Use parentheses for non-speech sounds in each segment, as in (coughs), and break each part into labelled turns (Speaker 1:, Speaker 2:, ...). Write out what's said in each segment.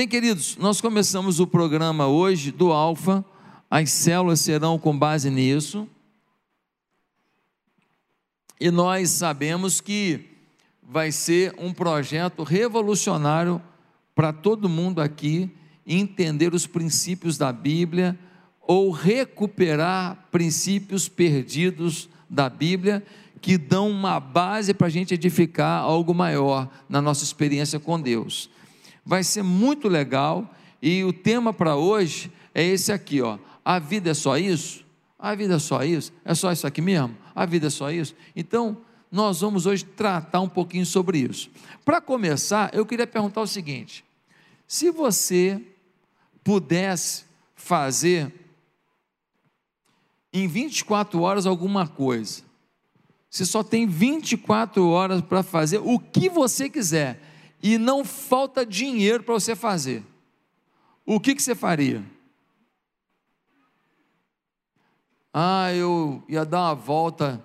Speaker 1: Bem, queridos, nós começamos o programa hoje do Alfa, as células serão com base nisso. E nós sabemos que vai ser um projeto revolucionário para todo mundo aqui entender os princípios da Bíblia ou recuperar princípios perdidos da Bíblia que dão uma base para a gente edificar algo maior na nossa experiência com Deus. Vai ser muito legal e o tema para hoje é esse aqui, ó. A vida é só isso? A vida é só isso? É só isso aqui mesmo? A vida é só isso? Então, nós vamos hoje tratar um pouquinho sobre isso. Para começar, eu queria perguntar o seguinte: se você pudesse fazer em 24 horas alguma coisa, você só tem 24 horas para fazer o que você quiser e não falta dinheiro para você fazer. O que, que você faria? Ah, eu ia dar uma volta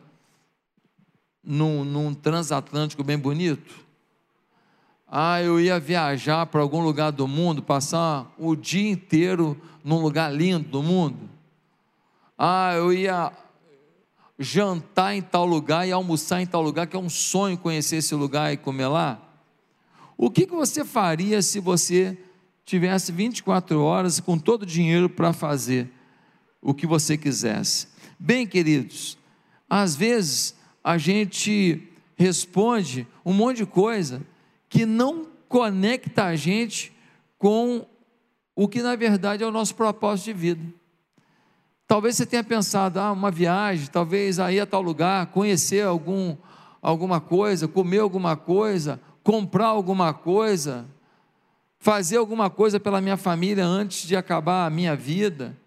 Speaker 1: num, num transatlântico bem bonito. Ah, eu ia viajar para algum lugar do mundo, passar o dia inteiro num lugar lindo do mundo. Ah, eu ia jantar em tal lugar e almoçar em tal lugar, que é um sonho conhecer esse lugar e comer lá? O que, que você faria se você tivesse 24 horas com todo o dinheiro para fazer o que você quisesse? Bem, queridos, às vezes a gente responde um monte de coisa que não conecta a gente com o que na verdade é o nosso propósito de vida. Talvez você tenha pensado, ah, uma viagem, talvez aí a tal lugar, conhecer algum, alguma coisa, comer alguma coisa, comprar alguma coisa, fazer alguma coisa pela minha família antes de acabar a minha vida.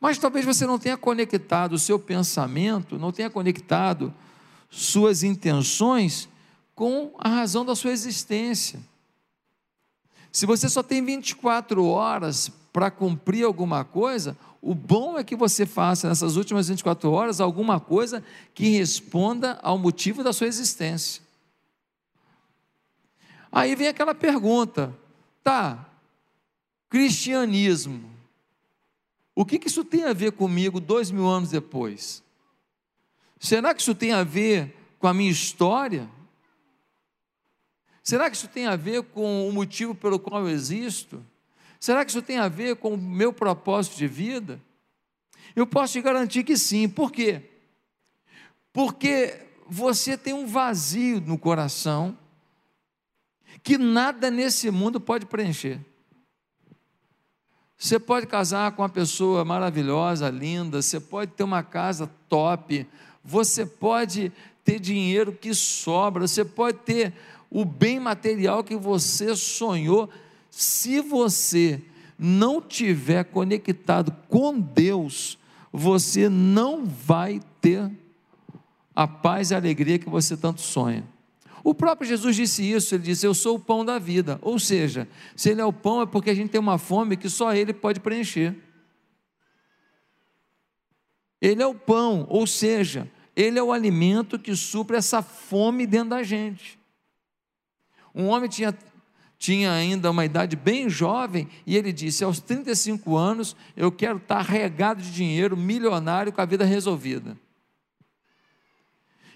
Speaker 1: Mas talvez você não tenha conectado o seu pensamento, não tenha conectado suas intenções com a razão da sua existência. Se você só tem 24 horas para cumprir alguma coisa, o bom é que você faça nessas últimas 24 horas alguma coisa que responda ao motivo da sua existência. Aí vem aquela pergunta, tá, cristianismo, o que, que isso tem a ver comigo dois mil anos depois? Será que isso tem a ver com a minha história? Será que isso tem a ver com o motivo pelo qual eu existo? Será que isso tem a ver com o meu propósito de vida? Eu posso te garantir que sim. Por quê? Porque você tem um vazio no coração que nada nesse mundo pode preencher. Você pode casar com uma pessoa maravilhosa, linda, você pode ter uma casa top, você pode ter dinheiro que sobra, você pode ter o bem material que você sonhou, se você não tiver conectado com Deus, você não vai ter a paz e a alegria que você tanto sonha. O próprio Jesus disse isso, ele disse: Eu sou o pão da vida. Ou seja, se ele é o pão, é porque a gente tem uma fome que só ele pode preencher. Ele é o pão, ou seja, ele é o alimento que supre essa fome dentro da gente. Um homem tinha tinha ainda uma idade bem jovem, e ele disse: aos 35 anos, eu quero estar regado de dinheiro, milionário, com a vida resolvida.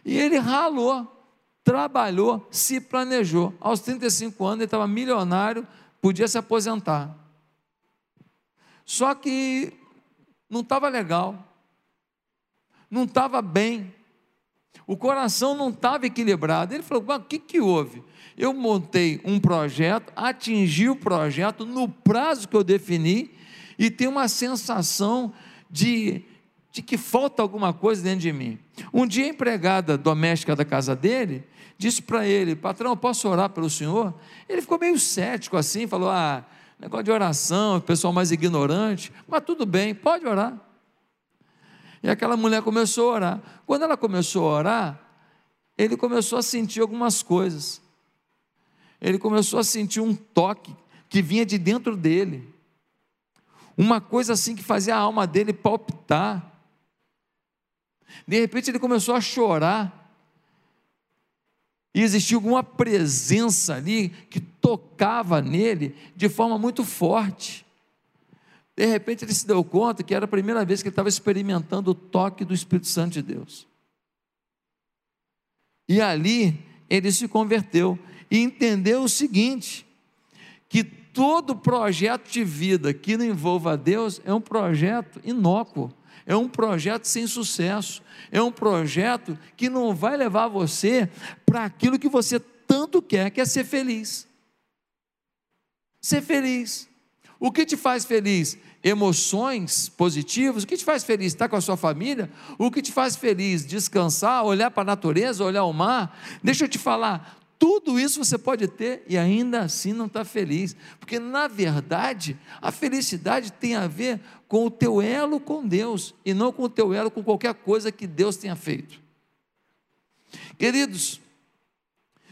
Speaker 1: E ele ralou, trabalhou, se planejou. Aos 35 anos, ele estava milionário, podia se aposentar. Só que não estava legal, não estava bem, o coração não estava equilibrado. Ele falou: o que, que houve? Eu montei um projeto, atingi o projeto no prazo que eu defini e tenho uma sensação de, de que falta alguma coisa dentro de mim. Um dia, a empregada doméstica da casa dele disse para ele: Patrão, posso orar pelo senhor? Ele ficou meio cético assim, falou: Ah, negócio de oração, pessoal mais ignorante, mas tudo bem, pode orar. E aquela mulher começou a orar. Quando ela começou a orar, ele começou a sentir algumas coisas. Ele começou a sentir um toque que vinha de dentro dele. Uma coisa assim que fazia a alma dele palpitar. De repente ele começou a chorar. E existia alguma presença ali que tocava nele de forma muito forte. De repente ele se deu conta que era a primeira vez que ele estava experimentando o toque do Espírito Santo de Deus. E ali ele se converteu e entendeu o seguinte: que todo projeto de vida que não envolva Deus é um projeto inócuo, é um projeto sem sucesso, é um projeto que não vai levar você para aquilo que você tanto quer, que é ser feliz. Ser feliz. O que te faz feliz? Emoções positivas. O que te faz feliz? Estar com a sua família. O que te faz feliz? Descansar, olhar para a natureza, olhar o mar. Deixa eu te falar. Tudo isso você pode ter e ainda assim não está feliz, porque na verdade a felicidade tem a ver com o teu elo com Deus e não com o teu elo com qualquer coisa que Deus tenha feito. Queridos,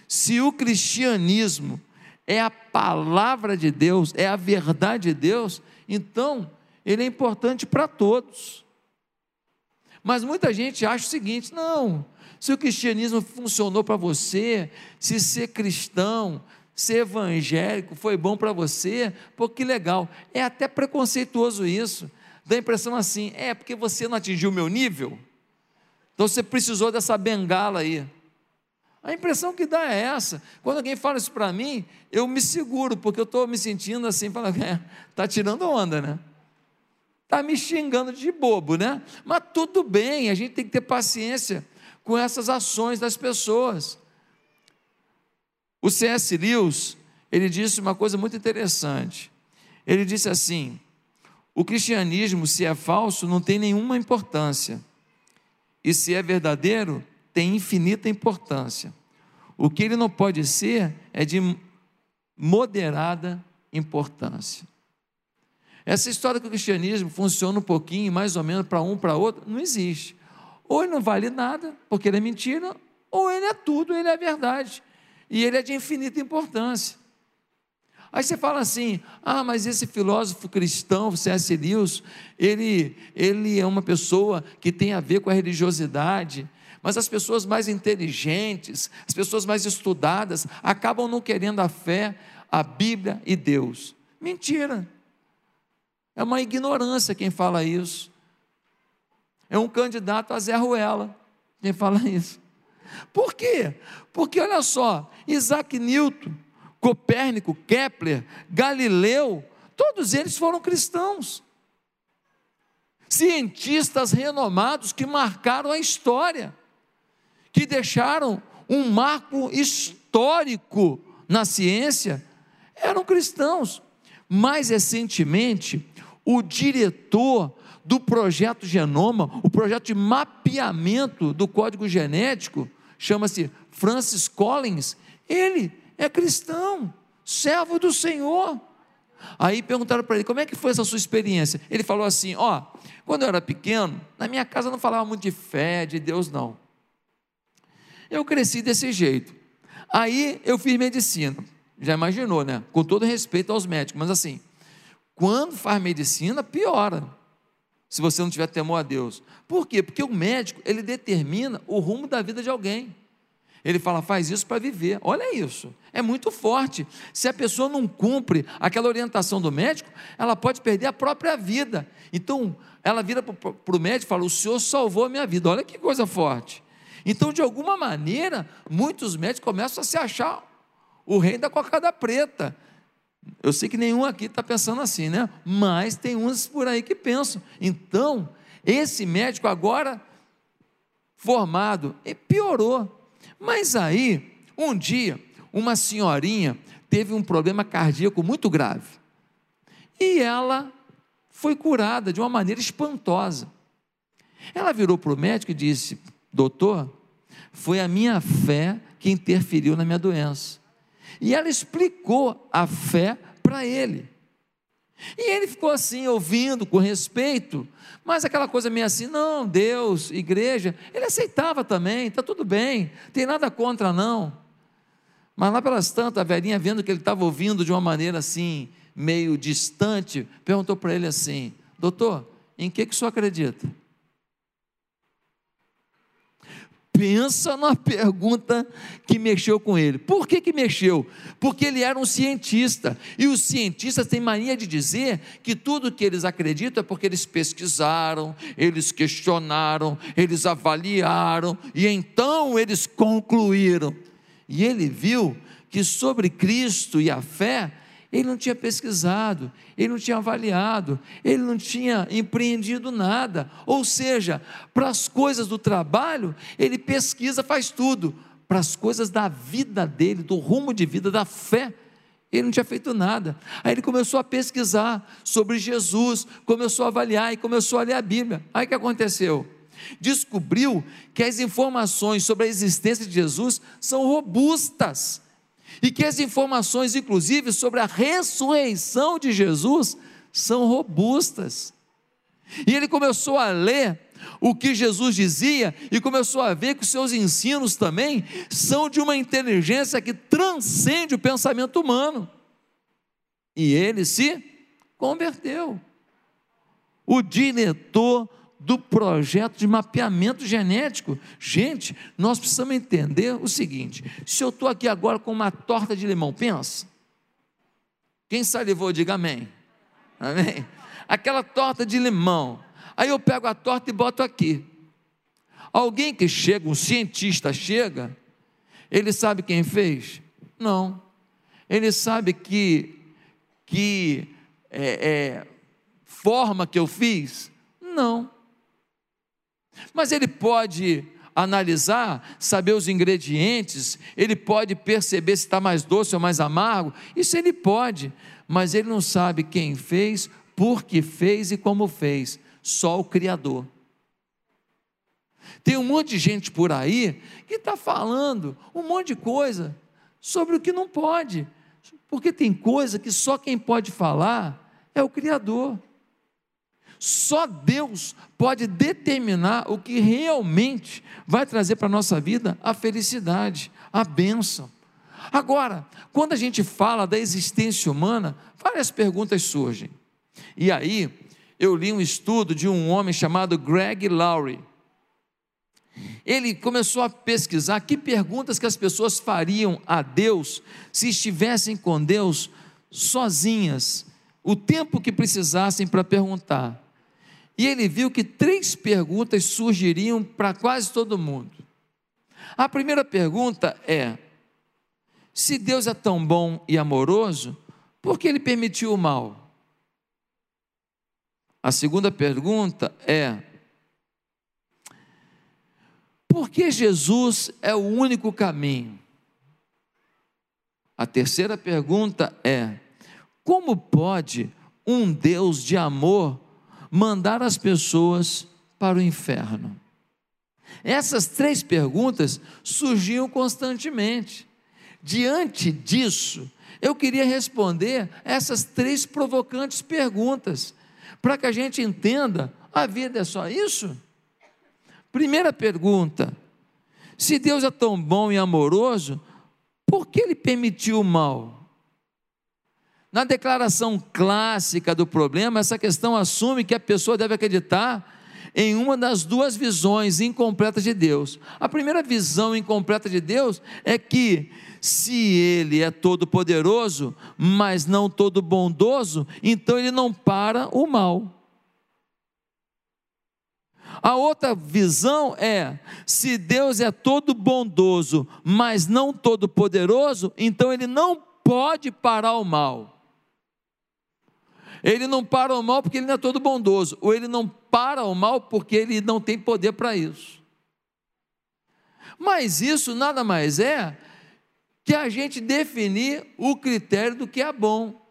Speaker 1: se o cristianismo é a palavra de Deus, é a verdade de Deus, então ele é importante para todos. Mas muita gente acha o seguinte: não, se o cristianismo funcionou para você, se ser cristão, ser evangélico foi bom para você, pô, que legal. É até preconceituoso isso. Dá a impressão assim, é porque você não atingiu o meu nível, então você precisou dessa bengala aí. A impressão que dá é essa. Quando alguém fala isso para mim, eu me seguro, porque eu estou me sentindo assim, falando, é, tá tirando onda, né? Está me xingando de bobo, né? Mas tudo bem, a gente tem que ter paciência com essas ações das pessoas. O C.S. Lewis, ele disse uma coisa muito interessante. Ele disse assim: o cristianismo, se é falso, não tem nenhuma importância, e se é verdadeiro, tem infinita importância. O que ele não pode ser é de moderada importância. Essa história que o cristianismo funciona um pouquinho, mais ou menos, para um, para outro, não existe. Ou ele não vale nada, porque ele é mentira, ou ele é tudo, ele é verdade. E ele é de infinita importância. Aí você fala assim: ah, mas esse filósofo cristão, C.S. Lewis, ele, ele é uma pessoa que tem a ver com a religiosidade. Mas as pessoas mais inteligentes, as pessoas mais estudadas, acabam não querendo a fé, a Bíblia e Deus. Mentira. É uma ignorância quem fala isso. É um candidato a Zé Ruela, quem fala (laughs) isso. Por quê? Porque olha só, Isaac Newton, Copérnico, Kepler, Galileu, todos eles foram cristãos. Cientistas renomados que marcaram a história, que deixaram um marco histórico na ciência, eram cristãos. Mais recentemente, o diretor do projeto Genoma, o projeto de mapeamento do código genético, chama-se Francis Collins, ele é cristão, servo do Senhor. Aí perguntaram para ele, como é que foi essa sua experiência? Ele falou assim: ó, quando eu era pequeno, na minha casa não falava muito de fé, de Deus, não. Eu cresci desse jeito. Aí eu fiz medicina. Já imaginou, né? Com todo respeito aos médicos, mas assim, quando faz medicina, piora. Se você não tiver temor a Deus. Por quê? Porque o médico, ele determina o rumo da vida de alguém. Ele fala, faz isso para viver. Olha isso, é muito forte. Se a pessoa não cumpre aquela orientação do médico, ela pode perder a própria vida. Então, ela vira para o médico e fala: O senhor salvou a minha vida. Olha que coisa forte. Então, de alguma maneira, muitos médicos começam a se achar o rei da cocada preta. Eu sei que nenhum aqui está pensando assim, né? Mas tem uns por aí que pensam. Então, esse médico agora formado, piorou. Mas aí, um dia, uma senhorinha teve um problema cardíaco muito grave. E ela foi curada de uma maneira espantosa. Ela virou para o médico e disse: Doutor, foi a minha fé que interferiu na minha doença. E ela explicou a fé para ele. E ele ficou assim, ouvindo com respeito, mas aquela coisa meio assim, não, Deus, igreja, ele aceitava também, está tudo bem, tem nada contra não. Mas lá pelas tantas, a velhinha, vendo que ele estava ouvindo de uma maneira assim, meio distante, perguntou para ele assim: Doutor, em que, que o senhor acredita? Pensa na pergunta que mexeu com ele. Por que, que mexeu? Porque ele era um cientista. E os cientistas têm mania de dizer que tudo que eles acreditam é porque eles pesquisaram, eles questionaram, eles avaliaram e então eles concluíram. E ele viu que sobre Cristo e a fé, ele não tinha pesquisado, ele não tinha avaliado, ele não tinha empreendido nada. Ou seja, para as coisas do trabalho, ele pesquisa, faz tudo. Para as coisas da vida dele, do rumo de vida, da fé, ele não tinha feito nada. Aí ele começou a pesquisar sobre Jesus, começou a avaliar e começou a ler a Bíblia. Aí o que aconteceu? Descobriu que as informações sobre a existência de Jesus são robustas e que as informações, inclusive, sobre a ressurreição de Jesus são robustas. E ele começou a ler o que Jesus dizia e começou a ver que os seus ensinos também são de uma inteligência que transcende o pensamento humano. E ele se converteu. O diretor do projeto de mapeamento genético. Gente, nós precisamos entender o seguinte: se eu estou aqui agora com uma torta de limão, pensa. Quem salivou, diga amém. Amém? Aquela torta de limão. Aí eu pego a torta e boto aqui. Alguém que chega, um cientista chega, ele sabe quem fez? Não. Ele sabe que, que é, é, forma que eu fiz? Não. Mas ele pode analisar, saber os ingredientes, ele pode perceber se está mais doce ou mais amargo, isso ele pode, mas ele não sabe quem fez, por que fez e como fez, só o Criador. Tem um monte de gente por aí que está falando um monte de coisa sobre o que não pode, porque tem coisa que só quem pode falar é o Criador. Só Deus pode determinar o que realmente vai trazer para a nossa vida a felicidade, a bênção. Agora, quando a gente fala da existência humana, várias perguntas surgem. E aí, eu li um estudo de um homem chamado Greg Laurie. Ele começou a pesquisar que perguntas que as pessoas fariam a Deus se estivessem com Deus sozinhas, o tempo que precisassem para perguntar. E ele viu que três perguntas surgiriam para quase todo mundo. A primeira pergunta é: se Deus é tão bom e amoroso, por que ele permitiu o mal? A segunda pergunta é: por que Jesus é o único caminho? A terceira pergunta é: como pode um Deus de amor mandar as pessoas para o inferno? Essas três perguntas surgiam constantemente. Diante disso, eu queria responder essas três provocantes perguntas, para que a gente entenda: a vida é só isso? Primeira pergunta: se Deus é tão bom e amoroso, por que Ele permitiu o mal? Na declaração clássica do problema, essa questão assume que a pessoa deve acreditar em uma das duas visões incompletas de Deus. A primeira visão incompleta de Deus é que se ele é todo poderoso, mas não todo bondoso, então ele não para o mal. A outra visão é: se Deus é todo bondoso, mas não todo poderoso, então ele não pode parar o mal. Ele não para o mal porque ele não é todo bondoso, ou ele não para o mal porque ele não tem poder para isso. Mas isso nada mais é que a gente definir o critério do que é bom.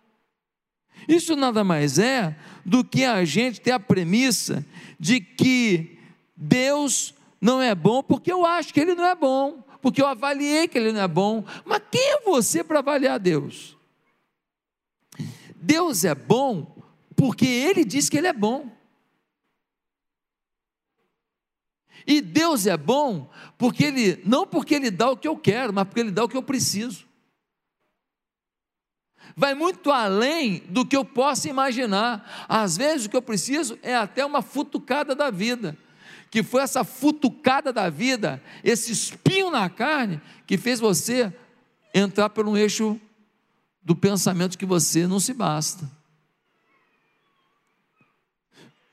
Speaker 1: Isso nada mais é do que a gente ter a premissa de que Deus não é bom porque eu acho que ele não é bom, porque eu avaliei que ele não é bom. Mas quem é você para avaliar Deus? Deus é bom porque Ele diz que Ele é bom. E Deus é bom porque Ele, não porque Ele dá o que eu quero, mas porque Ele dá o que eu preciso. Vai muito além do que eu possa imaginar. Às vezes o que eu preciso é até uma futucada da vida. que foi essa futucada da vida, esse espinho na carne, que fez você entrar por um eixo do pensamento que você não se basta.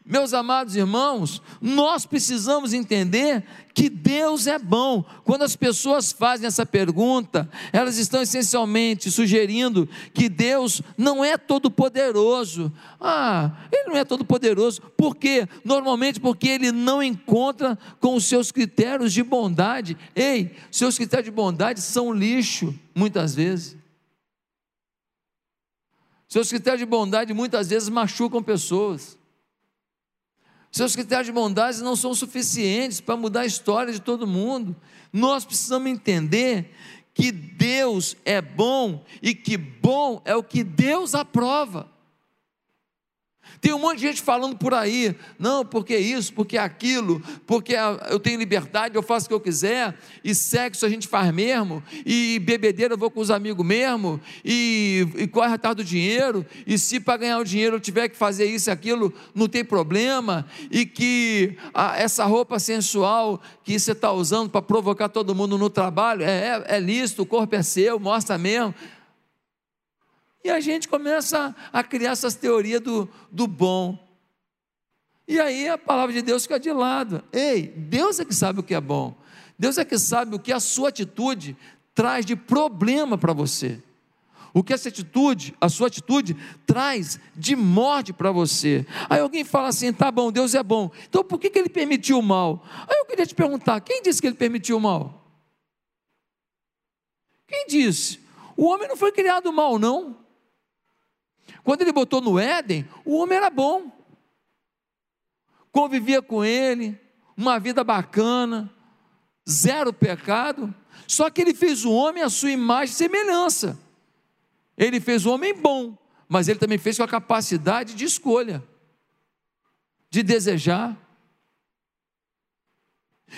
Speaker 1: Meus amados irmãos, nós precisamos entender que Deus é bom. Quando as pessoas fazem essa pergunta, elas estão essencialmente sugerindo que Deus não é todo-poderoso. Ah, Ele não é todo-poderoso. Por quê? Normalmente porque Ele não encontra com os seus critérios de bondade. Ei, seus critérios de bondade são lixo, muitas vezes. Seus critérios de bondade muitas vezes machucam pessoas. Seus critérios de bondade não são suficientes para mudar a história de todo mundo. Nós precisamos entender que Deus é bom e que bom é o que Deus aprova. Tem um monte de gente falando por aí, não, porque isso, porque aquilo, porque eu tenho liberdade, eu faço o que eu quiser, e sexo a gente faz mesmo, e bebedeira eu vou com os amigos mesmo, e, e corre atrás do dinheiro, e se para ganhar o dinheiro eu tiver que fazer isso e aquilo, não tem problema, e que a, essa roupa sensual que você está usando para provocar todo mundo no trabalho, é, é, é lícito, o corpo é seu, mostra mesmo. E a gente começa a criar essas teorias do, do bom. E aí a palavra de Deus fica de lado. Ei, Deus é que sabe o que é bom. Deus é que sabe o que a sua atitude traz de problema para você. O que essa atitude, a sua atitude, traz de morte para você. Aí alguém fala assim: tá bom, Deus é bom. Então por que, que ele permitiu o mal? Aí eu queria te perguntar: quem disse que ele permitiu o mal? Quem disse? O homem não foi criado mal, não. Quando ele botou no Éden, o homem era bom. Convivia com ele, uma vida bacana, zero pecado. Só que ele fez o homem à sua imagem e semelhança. Ele fez o homem bom, mas ele também fez com a capacidade de escolha, de desejar.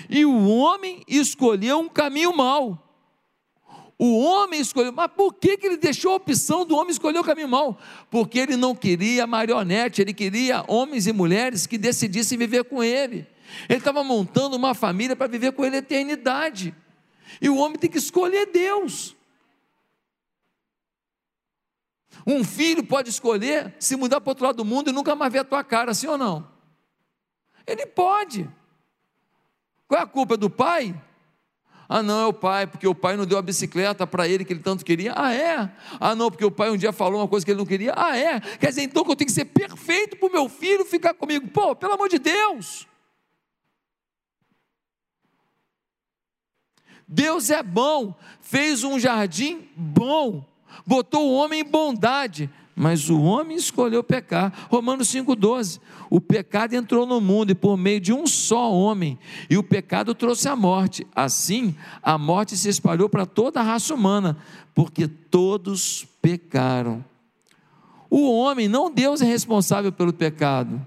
Speaker 1: E o homem escolheu um caminho mau. O homem escolheu, mas por que, que ele deixou a opção do homem escolher o caminho mau? Porque ele não queria marionete, ele queria homens e mulheres que decidissem viver com ele. Ele estava montando uma família para viver com ele a eternidade. E o homem tem que escolher Deus. Um filho pode escolher se mudar para o outro lado do mundo e nunca mais ver a tua cara, sim ou não? Ele pode. Qual é a culpa do pai? Ah, não, é o pai, porque o pai não deu a bicicleta para ele que ele tanto queria. Ah, é? Ah, não, porque o pai um dia falou uma coisa que ele não queria. Ah, é? Quer dizer, então que eu tenho que ser perfeito para o meu filho ficar comigo. Pô, pelo amor de Deus. Deus é bom, fez um jardim bom, botou o homem em bondade, mas o homem escolheu pecar. Romanos 5,12. O pecado entrou no mundo e por meio de um só homem, e o pecado trouxe a morte. Assim, a morte se espalhou para toda a raça humana, porque todos pecaram. O homem, não Deus é responsável pelo pecado.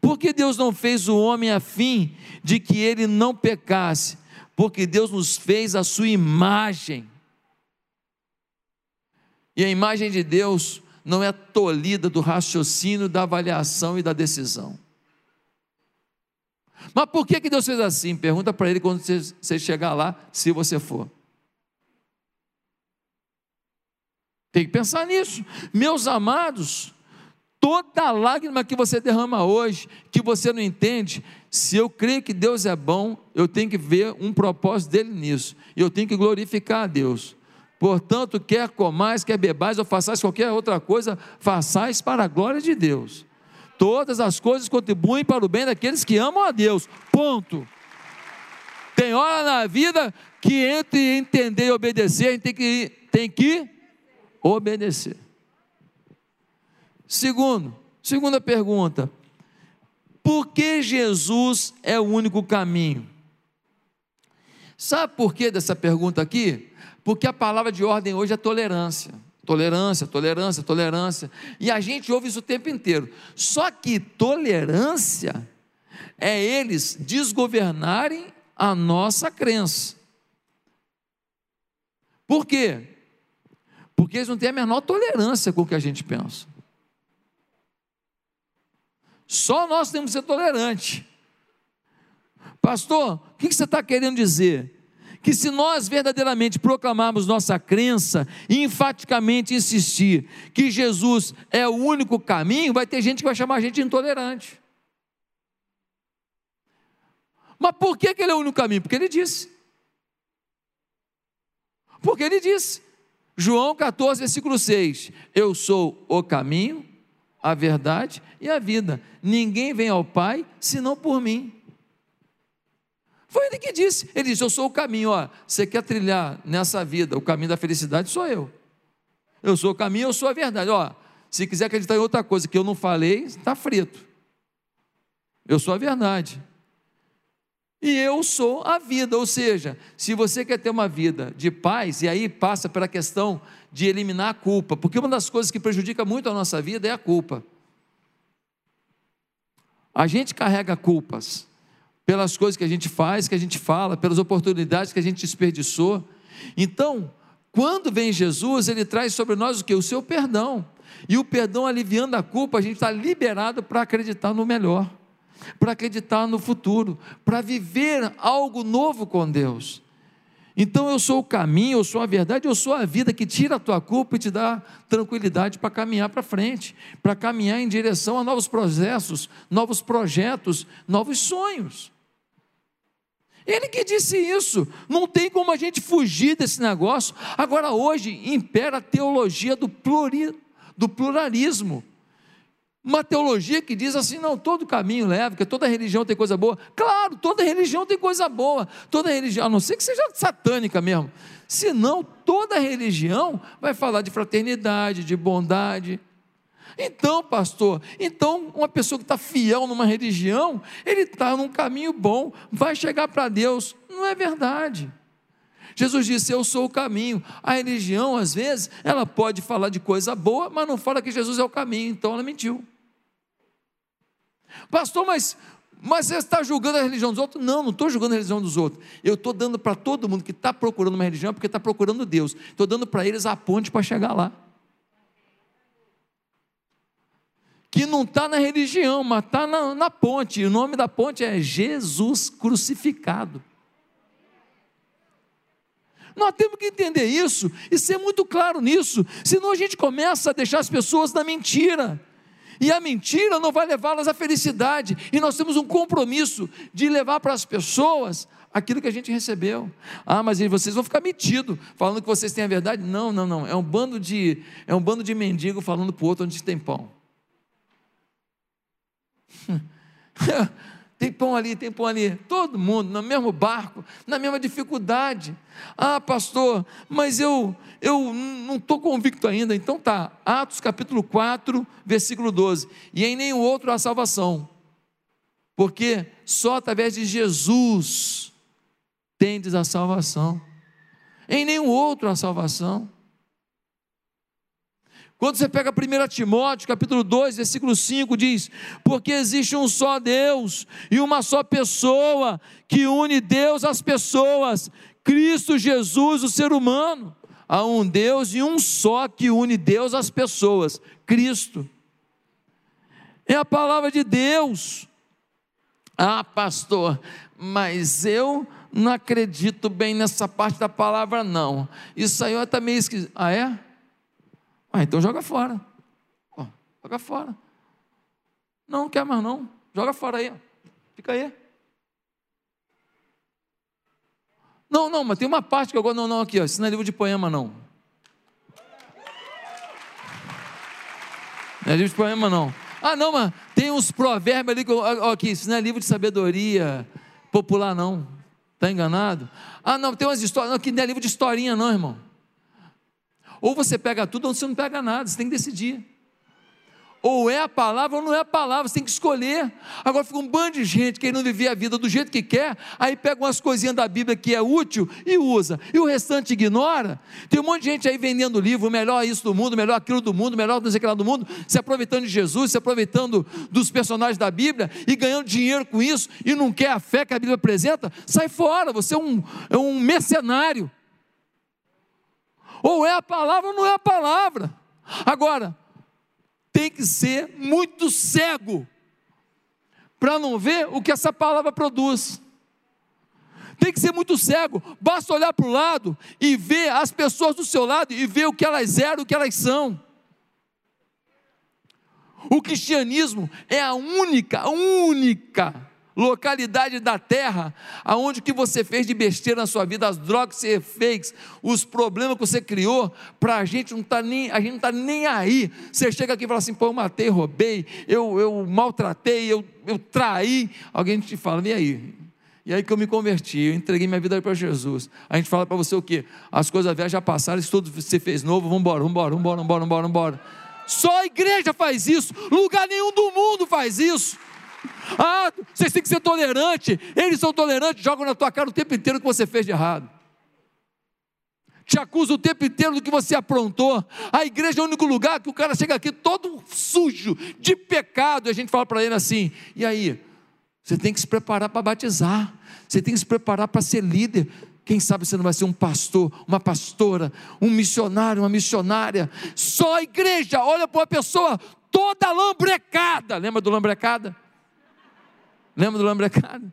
Speaker 1: Porque Deus não fez o homem a fim de que ele não pecasse? Porque Deus nos fez a sua imagem. E a imagem de Deus não é tolhida do raciocínio, da avaliação e da decisão. Mas por que, que Deus fez assim? Pergunta para ele quando você chegar lá, se você for. Tem que pensar nisso. Meus amados, toda lágrima que você derrama hoje, que você não entende, se eu creio que Deus é bom, eu tenho que ver um propósito dele nisso. E eu tenho que glorificar a Deus. Portanto, quer comais, quer bebais ou façais qualquer outra coisa, façais para a glória de Deus. Todas as coisas contribuem para o bem daqueles que amam a Deus. Ponto. Tem hora na vida que entre entender e obedecer, a gente tem que, tem que obedecer. Segundo, segunda pergunta. Por que Jesus é o único caminho? Sabe por que dessa pergunta aqui? Porque a palavra de ordem hoje é tolerância. Tolerância, tolerância, tolerância. E a gente ouve isso o tempo inteiro. Só que tolerância é eles desgovernarem a nossa crença. Por quê? Porque eles não têm a menor tolerância com o que a gente pensa. Só nós temos que ser tolerantes. Pastor, o que você está querendo dizer? Que se nós verdadeiramente proclamarmos nossa crença e enfaticamente insistir que Jesus é o único caminho, vai ter gente que vai chamar a gente de intolerante. Mas por que, que ele é o único caminho? Porque ele disse. Porque ele disse. João 14, versículo 6: Eu sou o caminho, a verdade e a vida. Ninguém vem ao Pai senão por mim. Foi ele que disse. Ele disse: Eu sou o caminho. Ó, você quer trilhar nessa vida o caminho da felicidade? Sou eu. Eu sou o caminho, eu sou a verdade. Ó, se quiser acreditar em outra coisa que eu não falei, está frito. Eu sou a verdade. E eu sou a vida. Ou seja, se você quer ter uma vida de paz, e aí passa pela questão de eliminar a culpa, porque uma das coisas que prejudica muito a nossa vida é a culpa. A gente carrega culpas pelas coisas que a gente faz, que a gente fala, pelas oportunidades que a gente desperdiçou. Então, quando vem Jesus, ele traz sobre nós o que? O seu perdão. E o perdão aliviando a culpa, a gente está liberado para acreditar no melhor, para acreditar no futuro, para viver algo novo com Deus. Então eu sou o caminho, eu sou a verdade, eu sou a vida que tira a tua culpa e te dá tranquilidade para caminhar para frente, para caminhar em direção a novos processos, novos projetos, novos sonhos. Ele que disse isso, não tem como a gente fugir desse negócio. Agora, hoje, impera a teologia do, pluri, do pluralismo. Uma teologia que diz assim: não, todo caminho leva, porque toda religião tem coisa boa. Claro, toda religião tem coisa boa. Toda religião, a não ser que seja satânica mesmo. Senão, toda religião vai falar de fraternidade, de bondade, então, pastor, então uma pessoa que está fiel numa religião, ele está num caminho bom, vai chegar para Deus. Não é verdade. Jesus disse: Eu sou o caminho. A religião, às vezes, ela pode falar de coisa boa, mas não fala que Jesus é o caminho, então ela mentiu. Pastor, mas, mas você está julgando a religião dos outros? Não, não estou julgando a religião dos outros. Eu estou dando para todo mundo que está procurando uma religião, porque está procurando Deus. Estou dando para eles a ponte para chegar lá. Que não está na religião, mas está na, na ponte. E o nome da ponte é Jesus crucificado. Nós temos que entender isso e ser muito claro nisso, senão a gente começa a deixar as pessoas na mentira. E a mentira não vai levá-las à felicidade. E nós temos um compromisso de levar para as pessoas aquilo que a gente recebeu. Ah, mas vocês vão ficar metidos, falando que vocês têm a verdade. Não, não, não. É um bando de, é um bando de mendigo falando para o outro onde tem pão. (laughs) tem pão ali, tem pão ali, todo mundo no mesmo barco, na mesma dificuldade. Ah, pastor, mas eu eu não estou convicto ainda. Então tá, Atos capítulo 4, versículo 12. E em nenhum outro há salvação, porque só através de Jesus tendes a salvação. Em nenhum outro há salvação. Quando você pega 1 Timóteo, capítulo 2, versículo 5, diz: Porque existe um só Deus e uma só pessoa que une Deus às pessoas, Cristo Jesus, o ser humano. Há um Deus e um só que une Deus às pessoas, Cristo. É a palavra de Deus. Ah, pastor, mas eu não acredito bem nessa parte da palavra, não. Isso aí está meio esquisito. Ah, é? Ah, então joga fora. Oh, joga fora. Não, não quer mais não. Joga fora aí. Fica aí. Não, não, mas tem uma parte que eu gosto. Não, não, aqui, ó. Isso não é livro de poema, não. Não é livro de poema, não. Ah, não, mas tem uns provérbios ali que eu. Ó, aqui, isso não é livro de sabedoria popular, não. Está enganado? Ah, não, tem umas histórias. Não, aqui não é livro de historinha, não, irmão. Ou você pega tudo ou você não pega nada, você tem que decidir. Ou é a palavra ou não é a palavra, você tem que escolher. Agora fica um bando de gente querendo viver a vida do jeito que quer, aí pega umas coisinhas da Bíblia que é útil e usa, e o restante ignora. Tem um monte de gente aí vendendo livro, melhor isso do mundo, melhor aquilo do mundo, melhor não sei o que lá do mundo, se aproveitando de Jesus, se aproveitando dos personagens da Bíblia e ganhando dinheiro com isso, e não quer a fé que a Bíblia apresenta, sai fora, você é um, é um mercenário. Ou é a palavra ou não é a palavra. Agora, tem que ser muito cego para não ver o que essa palavra produz. tem que ser muito cego, basta olhar para o lado e ver as pessoas do seu lado e ver o que elas eram, o que elas são. O cristianismo é a única, única localidade da terra aonde que você fez de besteira na sua vida, as drogas que você fez, os problemas que você criou, para a gente não tá nem, a gente não está nem aí. Você chega aqui e fala assim, pô, eu matei, roubei, eu, eu maltratei, eu, eu traí. Alguém te fala, e aí? E aí que eu me converti, eu entreguei minha vida para Jesus. A gente fala para você o quê? As coisas velhas já passaram, isso tudo você fez novo, vamos embora, vamos embora, vamos embora, vamos embora, vamos embora. Só a igreja faz isso, lugar nenhum do mundo faz isso. Ah, vocês têm que ser tolerantes. Eles são tolerantes, jogam na tua cara o tempo inteiro o que você fez de errado. Te acusa o tempo inteiro do que você aprontou. A igreja é o único lugar que o cara chega aqui todo sujo, de pecado, e a gente fala para ele assim: e aí? Você tem que se preparar para batizar, você tem que se preparar para ser líder. Quem sabe você não vai ser um pastor, uma pastora, um missionário, uma missionária. Só a igreja olha para uma pessoa toda lambrecada. Lembra do lambrecada? Lembra do lambrecado?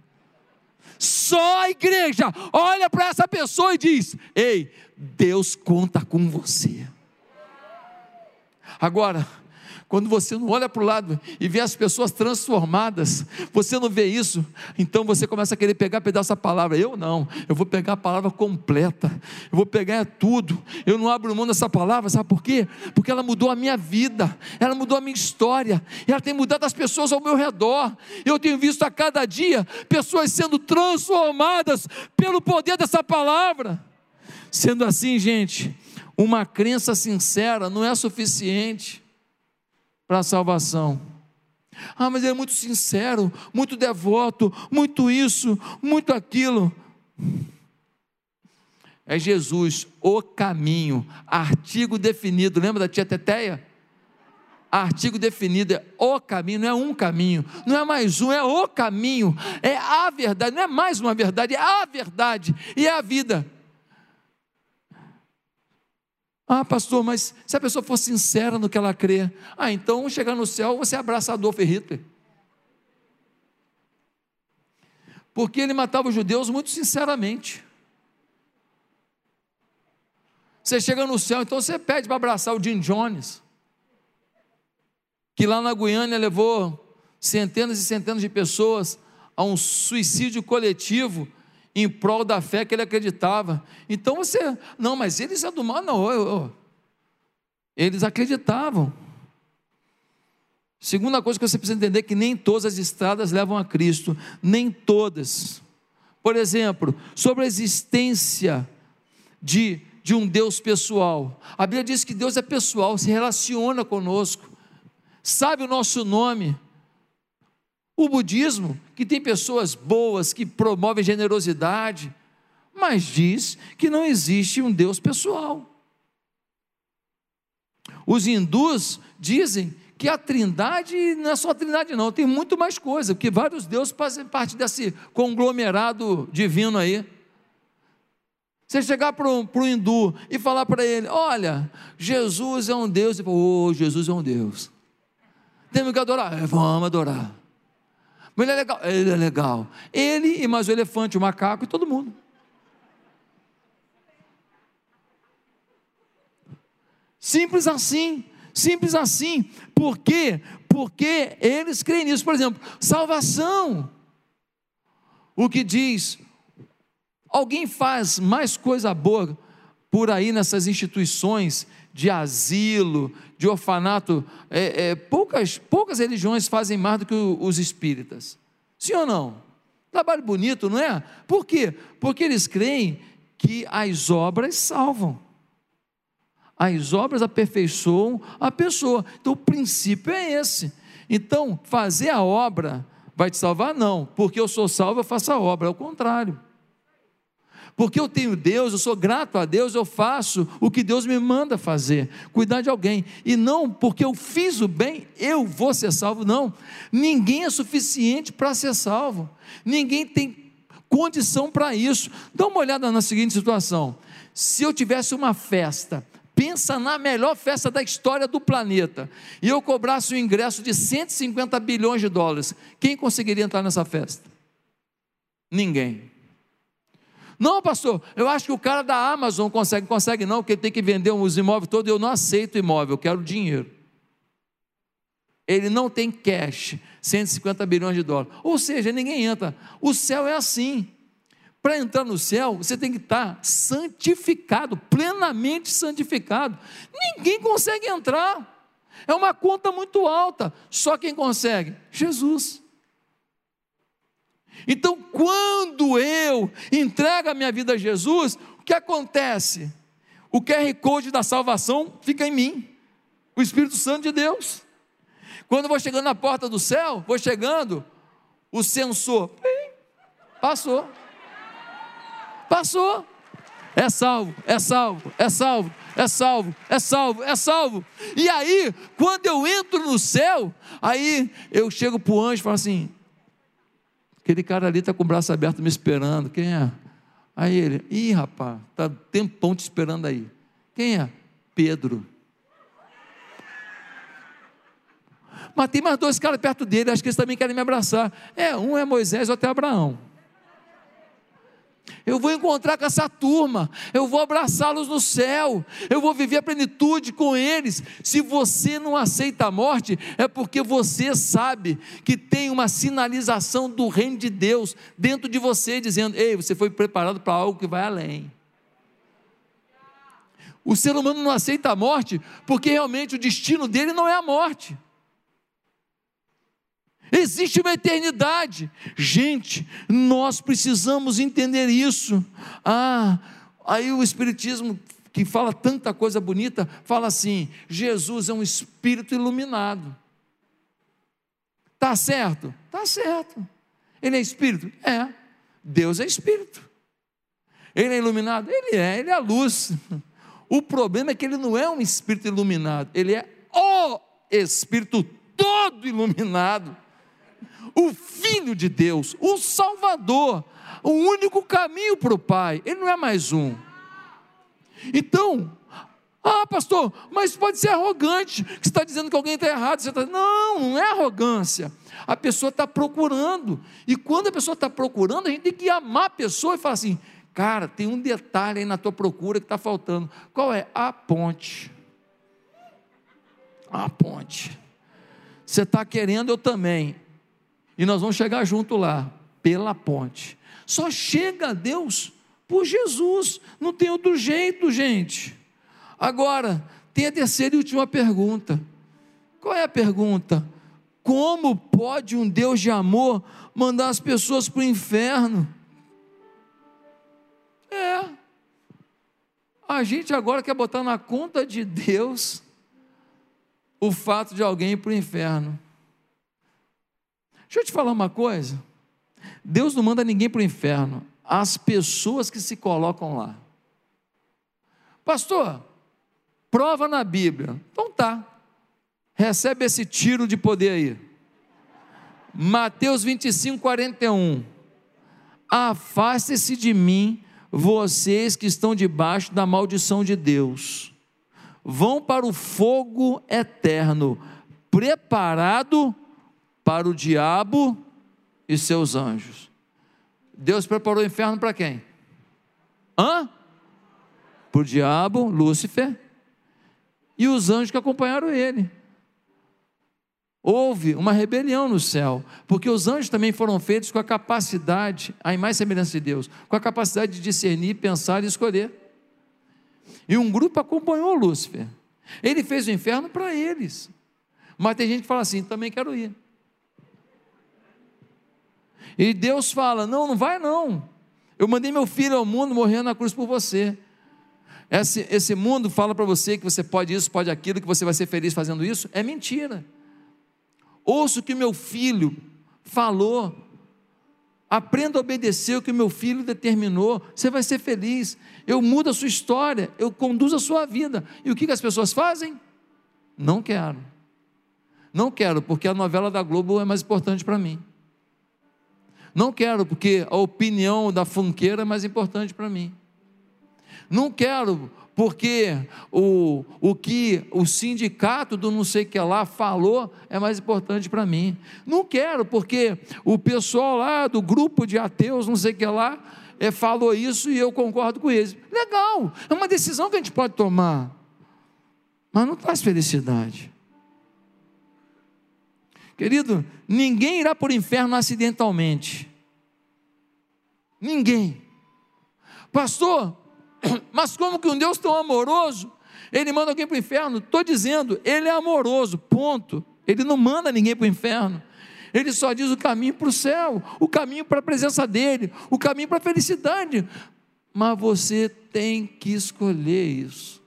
Speaker 1: Só a igreja olha para essa pessoa e diz: Ei, Deus conta com você. Agora, quando você não olha para o lado e vê as pessoas transformadas, você não vê isso, então você começa a querer pegar pedaço da palavra. Eu não, eu vou pegar a palavra completa, eu vou pegar tudo. Eu não abro mão dessa palavra, sabe por quê? Porque ela mudou a minha vida, ela mudou a minha história, ela tem mudado as pessoas ao meu redor. Eu tenho visto a cada dia pessoas sendo transformadas pelo poder dessa palavra. Sendo assim, gente, uma crença sincera não é suficiente para a salvação. Ah, mas ele é muito sincero, muito devoto, muito isso, muito aquilo. É Jesus, o caminho, artigo definido. Lembra da tia Teteia? Artigo definido é o caminho, não é um caminho, não é mais um, é o caminho, é a verdade, não é mais uma verdade, é a verdade e é a vida. Ah, pastor, mas se a pessoa for sincera no que ela crê, ah, então chegar no céu você abraça Adolf Hitler. Porque ele matava os judeus muito sinceramente. Você chega no céu, então você pede para abraçar o Jim Jones, que lá na Guiana levou centenas e centenas de pessoas a um suicídio coletivo em prol da fé que ele acreditava. Então você, não, mas eles é do mal, não. Eu, eu. Eles acreditavam. Segunda coisa que você precisa entender é que nem todas as estradas levam a Cristo, nem todas. Por exemplo, sobre a existência de, de um Deus pessoal. A Bíblia diz que Deus é pessoal, se relaciona conosco, sabe o nosso nome. O budismo, que tem pessoas boas, que promovem generosidade, mas diz que não existe um Deus pessoal. Os hindus dizem que a trindade não é só a trindade, não, tem muito mais coisa, porque vários deuses fazem parte desse conglomerado divino aí. Você chegar para um, hindu e falar para ele: Olha, Jesus é um Deus, e fala, oh, Jesus é um Deus. Temos que adorar, é, vamos adorar. Mas ele é legal. Ele é legal. Ele e mais o elefante, o macaco e todo mundo. Simples assim. Simples assim. Por quê? Porque eles creem nisso. Por exemplo, salvação. O que diz? Alguém faz mais coisa boa por aí nessas instituições de asilo, de orfanato, é, é, poucas, poucas religiões fazem mais do que os espíritas. Sim ou não? Trabalho bonito, não é? Por quê? Porque eles creem que as obras salvam. As obras aperfeiçoam a pessoa. Então o princípio é esse. Então, fazer a obra vai te salvar? Não. Porque eu sou salvo, eu faço a obra. É o contrário. Porque eu tenho Deus, eu sou grato a Deus, eu faço o que Deus me manda fazer, cuidar de alguém. E não porque eu fiz o bem, eu vou ser salvo, não. Ninguém é suficiente para ser salvo. Ninguém tem condição para isso. Dá uma olhada na seguinte situação: se eu tivesse uma festa, pensa na melhor festa da história do planeta, e eu cobrasse um ingresso de 150 bilhões de dólares, quem conseguiria entrar nessa festa? Ninguém. Não, pastor, eu acho que o cara da Amazon consegue. Consegue não, porque ele tem que vender os imóveis todos. Eu não aceito imóvel, eu quero dinheiro. Ele não tem cash, 150 bilhões de dólares. Ou seja, ninguém entra. O céu é assim. Para entrar no céu, você tem que estar santificado, plenamente santificado. Ninguém consegue entrar. É uma conta muito alta. Só quem consegue? Jesus. Então, quando eu entrego a minha vida a Jesus, o que acontece? O QR Code da salvação fica em mim, o Espírito Santo de Deus. Quando eu vou chegando na porta do céu, vou chegando, o sensor passou. Passou. É salvo, é salvo, é salvo, é salvo, é salvo, é salvo. E aí, quando eu entro no céu, aí eu chego para o anjo e falo assim: aquele cara ali está com o braço aberto me esperando, quem é? Aí ele, ih rapaz, está tempão te esperando aí. Quem é? Pedro. Mas tem mais dois caras perto dele, acho que eles também querem me abraçar. É, um é Moisés, outro é Abraão. Eu vou encontrar com essa turma, eu vou abraçá-los no céu, eu vou viver a plenitude com eles. Se você não aceita a morte, é porque você sabe que tem uma sinalização do reino de Deus dentro de você, dizendo: Ei, você foi preparado para algo que vai além. O ser humano não aceita a morte porque realmente o destino dele não é a morte. Existe uma eternidade. Gente, nós precisamos entender isso. Ah, aí o Espiritismo, que fala tanta coisa bonita, fala assim: Jesus é um espírito iluminado. Tá certo? Tá certo. Ele é espírito? É. Deus é espírito. Ele é iluminado? Ele é, ele é a luz. O problema é que ele não é um espírito iluminado, ele é o espírito todo iluminado o Filho de Deus, o Salvador, o único caminho para o Pai, ele não é mais um. Então, ah, pastor, mas pode ser arrogante, que está dizendo que alguém está errado. Você está... Não, não é arrogância. A pessoa está procurando. E quando a pessoa está procurando, a gente tem que amar a pessoa e falar assim: cara, tem um detalhe aí na tua procura que está faltando. Qual é? A ponte. A ponte. Você está querendo, eu também. E nós vamos chegar junto lá, pela ponte. Só chega a Deus por Jesus, não tem outro jeito, gente. Agora, tem a terceira e última pergunta. Qual é a pergunta? Como pode um Deus de amor mandar as pessoas para o inferno? É. A gente agora quer botar na conta de Deus o fato de alguém ir para o inferno. Deixa eu te falar uma coisa. Deus não manda ninguém para o inferno, as pessoas que se colocam lá. Pastor, prova na Bíblia. Então tá. Recebe esse tiro de poder aí. Mateus 25, 41. Afaste-se de mim, vocês que estão debaixo da maldição de Deus. Vão para o fogo eterno, preparado para o diabo e seus anjos. Deus preparou o inferno para quem? Hã? Para o diabo, Lúcifer, e os anjos que acompanharam ele. Houve uma rebelião no céu, porque os anjos também foram feitos com a capacidade, a e semelhança de Deus, com a capacidade de discernir, pensar e escolher. E um grupo acompanhou Lúcifer. Ele fez o inferno para eles. Mas tem gente que fala assim: também quero ir. E Deus fala: Não, não vai não. Eu mandei meu filho ao mundo morrer na cruz por você. Esse, esse mundo fala para você que você pode isso, pode aquilo, que você vai ser feliz fazendo isso. É mentira. Ouça o que meu filho falou. Aprenda a obedecer o que meu filho determinou. Você vai ser feliz. Eu mudo a sua história. Eu conduzo a sua vida. E o que, que as pessoas fazem? Não quero. Não quero, porque a novela da Globo é mais importante para mim. Não quero, porque a opinião da funkeira é mais importante para mim. Não quero, porque o, o que o sindicato do não sei que lá falou é mais importante para mim. Não quero, porque o pessoal lá do grupo de ateus, não sei que lá, é, falou isso e eu concordo com eles. Legal, é uma decisão que a gente pode tomar, mas não traz felicidade. Querido, ninguém irá para o inferno acidentalmente. Ninguém. Pastor, (coughs) mas como que um Deus tão amoroso, ele manda alguém para o inferno? Estou dizendo, ele é amoroso, ponto. Ele não manda ninguém para o inferno. Ele só diz o caminho para o céu, o caminho para a presença dele, o caminho para a felicidade. Mas você tem que escolher isso.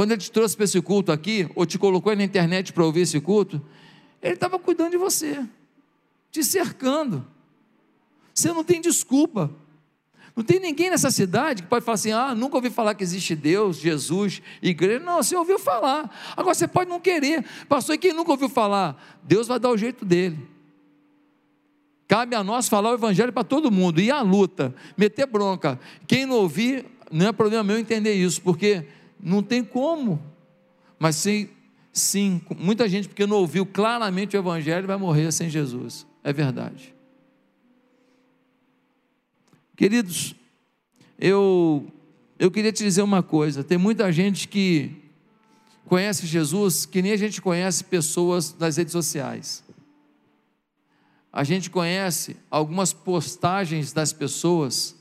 Speaker 1: Quando ele te trouxe para esse culto aqui, ou te colocou na internet para ouvir esse culto, ele estava cuidando de você, te cercando. Você não tem desculpa. Não tem ninguém nessa cidade que pode falar assim: ah, nunca ouvi falar que existe Deus, Jesus, igreja. Não, você ouviu falar. Agora você pode não querer. Pastor, e quem nunca ouviu falar? Deus vai dar o jeito dele. Cabe a nós falar o evangelho para todo mundo. E a luta, meter bronca. Quem não ouvir, não é problema meu entender isso, porque não tem como. Mas sim, sim, muita gente, porque não ouviu claramente o evangelho, vai morrer sem Jesus. É verdade. Queridos, eu, eu queria te dizer uma coisa: tem muita gente que conhece Jesus que nem a gente conhece pessoas das redes sociais. A gente conhece algumas postagens das pessoas,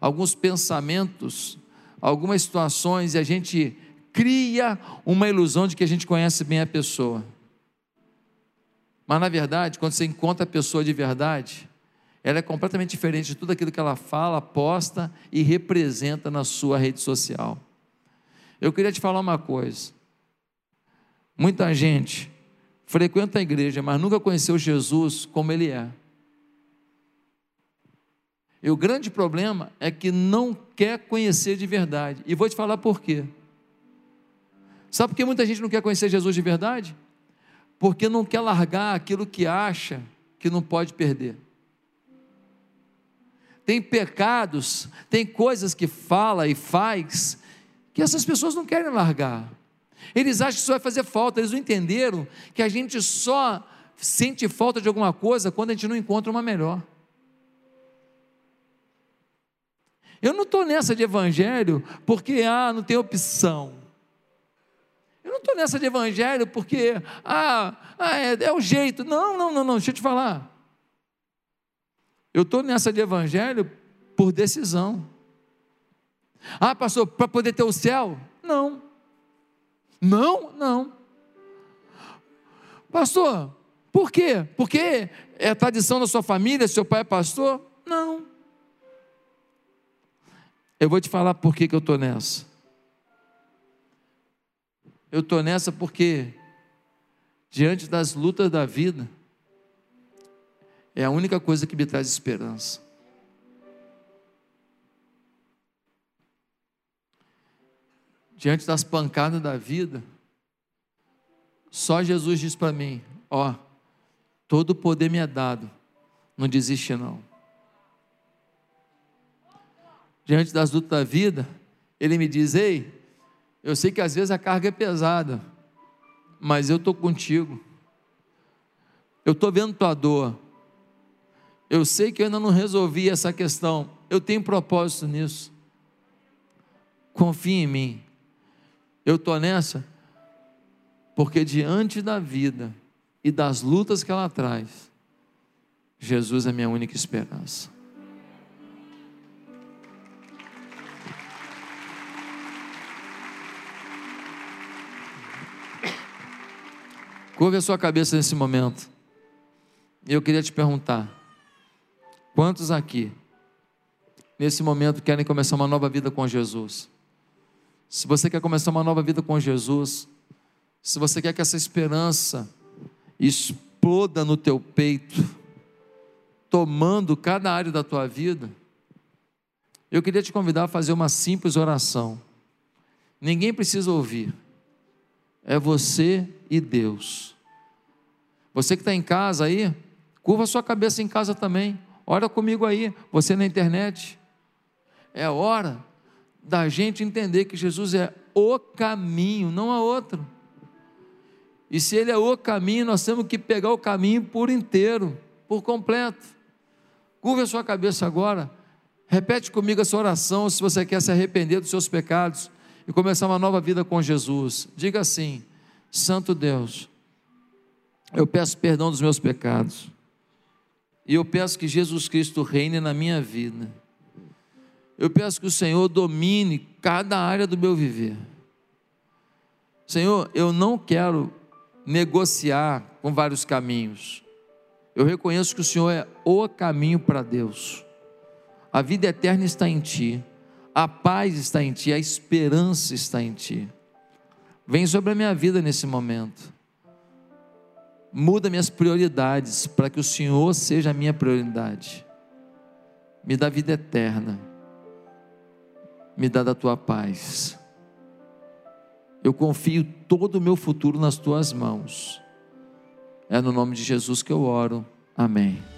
Speaker 1: alguns pensamentos, algumas situações, e a gente cria uma ilusão de que a gente conhece bem a pessoa. Mas na verdade, quando você encontra a pessoa de verdade, ela é completamente diferente de tudo aquilo que ela fala, posta e representa na sua rede social. Eu queria te falar uma coisa. Muita gente frequenta a igreja, mas nunca conheceu Jesus como ele é. E o grande problema é que não quer conhecer de verdade. E vou te falar por quê. Sabe por que muita gente não quer conhecer Jesus de verdade? Porque não quer largar aquilo que acha que não pode perder tem pecados, tem coisas que fala e faz que essas pessoas não querem largar. Eles acham que isso vai fazer falta, eles não entenderam que a gente só sente falta de alguma coisa quando a gente não encontra uma melhor. Eu não estou nessa de evangelho porque ah, não tem opção. Eu não estou nessa de evangelho porque ah, ah é, é o jeito. Não, não, não, não, deixa eu te falar. Eu estou nessa de evangelho por decisão. Ah, pastor, para poder ter o céu? Não. Não, não. Pastor, por quê? Porque é tradição da sua família, seu pai é pastor? Não. Eu vou te falar por que, que eu estou nessa. Eu estou nessa porque, diante das lutas da vida, é a única coisa que me traz esperança. Diante das pancadas da vida, só Jesus diz para mim: Ó, todo o poder me é dado, não desiste não. Diante das lutas da vida, Ele me diz: Ei, eu sei que às vezes a carga é pesada, mas eu estou contigo. Eu estou vendo tua dor, eu sei que eu ainda não resolvi essa questão. Eu tenho propósito nisso. Confie em mim. Eu estou nessa porque diante da vida e das lutas que ela traz, Jesus é minha única esperança. Curva a sua cabeça nesse momento. Eu queria te perguntar: Quantos aqui, nesse momento, querem começar uma nova vida com Jesus? Se você quer começar uma nova vida com Jesus, se você quer que essa esperança exploda no teu peito, tomando cada área da tua vida, eu queria te convidar a fazer uma simples oração. Ninguém precisa ouvir, é você e Deus. Você que está em casa aí, curva sua cabeça em casa também. Ora comigo aí, você na internet. É hora da gente entender que Jesus é o caminho, não há outro. E se Ele é o caminho, nós temos que pegar o caminho por inteiro, por completo. Curva a sua cabeça agora, repete comigo essa oração se você quer se arrepender dos seus pecados e começar uma nova vida com Jesus. Diga assim: Santo Deus, eu peço perdão dos meus pecados. E eu peço que Jesus Cristo reine na minha vida. Eu peço que o Senhor domine cada área do meu viver. Senhor, eu não quero negociar com vários caminhos. Eu reconheço que o Senhor é o caminho para Deus. A vida eterna está em Ti, a paz está em Ti, a esperança está em Ti. Vem sobre a minha vida nesse momento. Muda minhas prioridades para que o Senhor seja a minha prioridade. Me dá vida eterna. Me dá da tua paz. Eu confio todo o meu futuro nas tuas mãos. É no nome de Jesus que eu oro. Amém.